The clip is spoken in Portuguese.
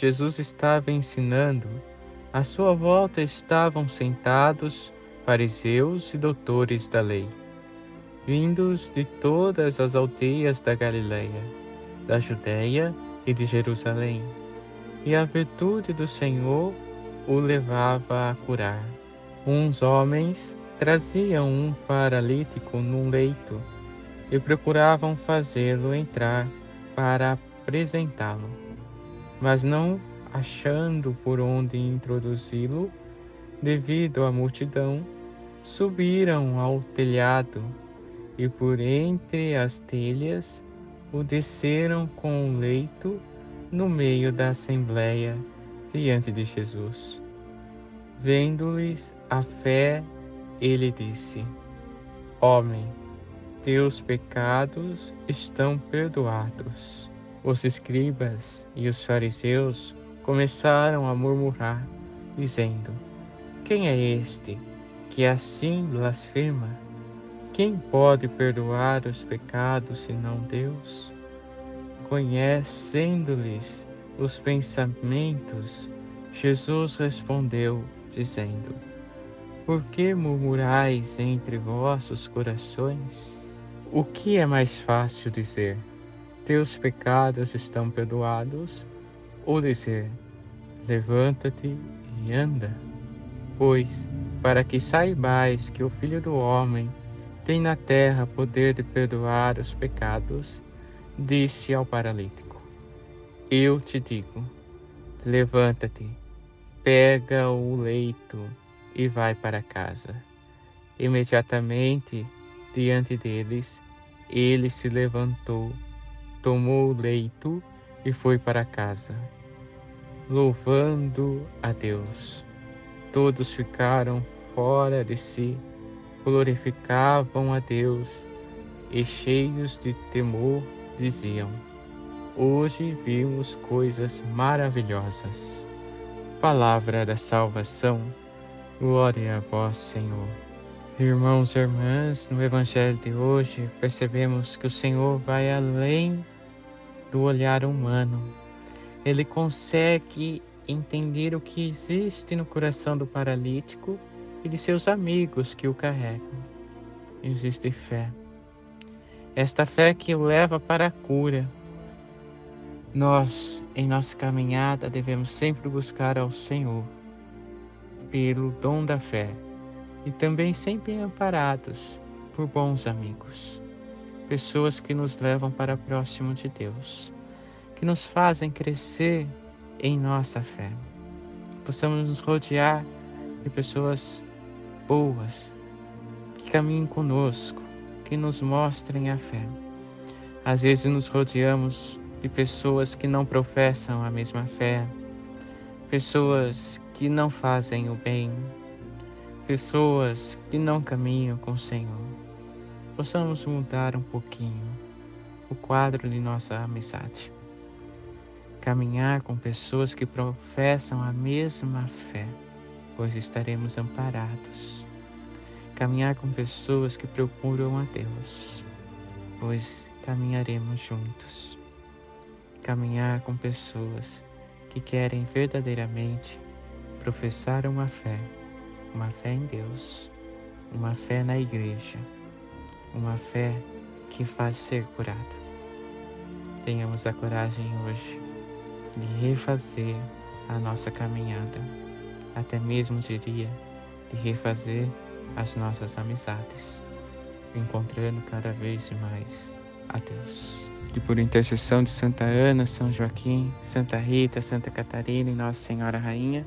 Jesus estava ensinando. À sua volta estavam sentados fariseus e doutores da lei, vindos de todas as aldeias da Galileia, da Judéia e de Jerusalém. E a virtude do Senhor o levava a curar. Uns homens traziam um paralítico num leito e procuravam fazê-lo entrar para apresentá-lo mas não achando por onde introduzi-lo, devido à multidão, subiram ao telhado e por entre as telhas o desceram com o leito no meio da assembleia diante de Jesus. Vendo-lhes a fé, ele disse: Homem, teus pecados estão perdoados. Os escribas e os fariseus começaram a murmurar, dizendo: Quem é este que assim blasfema? Quem pode perdoar os pecados senão Deus? Conhecendo-lhes os pensamentos, Jesus respondeu, dizendo: Por que murmurais entre vossos corações? O que é mais fácil dizer? Teus pecados estão perdoados, ou dizer, levanta-te e anda. Pois, para que saibais que o Filho do Homem tem na terra poder de perdoar os pecados, disse ao paralítico: Eu te digo, levanta-te, pega o leito e vai para casa. Imediatamente, diante deles, ele se levantou tomou o leito e foi para casa, louvando a Deus. Todos ficaram fora de si, glorificavam a Deus e, cheios de temor, diziam: Hoje vimos coisas maravilhosas. Palavra da salvação, glória a vós, Senhor. Irmãos e irmãs, no Evangelho de hoje percebemos que o Senhor vai além do olhar humano. Ele consegue entender o que existe no coração do paralítico e de seus amigos que o carregam. Existe fé. Esta fé que o leva para a cura. Nós, em nossa caminhada, devemos sempre buscar ao Senhor pelo dom da fé e também sempre amparados por bons amigos, pessoas que nos levam para próximo de Deus, que nos fazem crescer em nossa fé. Possamos nos rodear de pessoas boas, que caminhem conosco, que nos mostrem a fé. Às vezes nos rodeamos de pessoas que não professam a mesma fé, pessoas que não fazem o bem, pessoas que não caminham com o Senhor, possamos mudar um pouquinho o quadro de nossa amizade. Caminhar com pessoas que professam a mesma fé, pois estaremos amparados. Caminhar com pessoas que procuram a Deus, pois caminharemos juntos. Caminhar com pessoas que querem verdadeiramente professar uma fé uma fé em Deus, uma fé na igreja, uma fé que faz ser curada. Tenhamos a coragem hoje de refazer a nossa caminhada, até mesmo diria de refazer as nossas amizades, encontrando cada vez mais a Deus. Que por intercessão de Santa Ana, São Joaquim, Santa Rita, Santa Catarina e Nossa Senhora Rainha,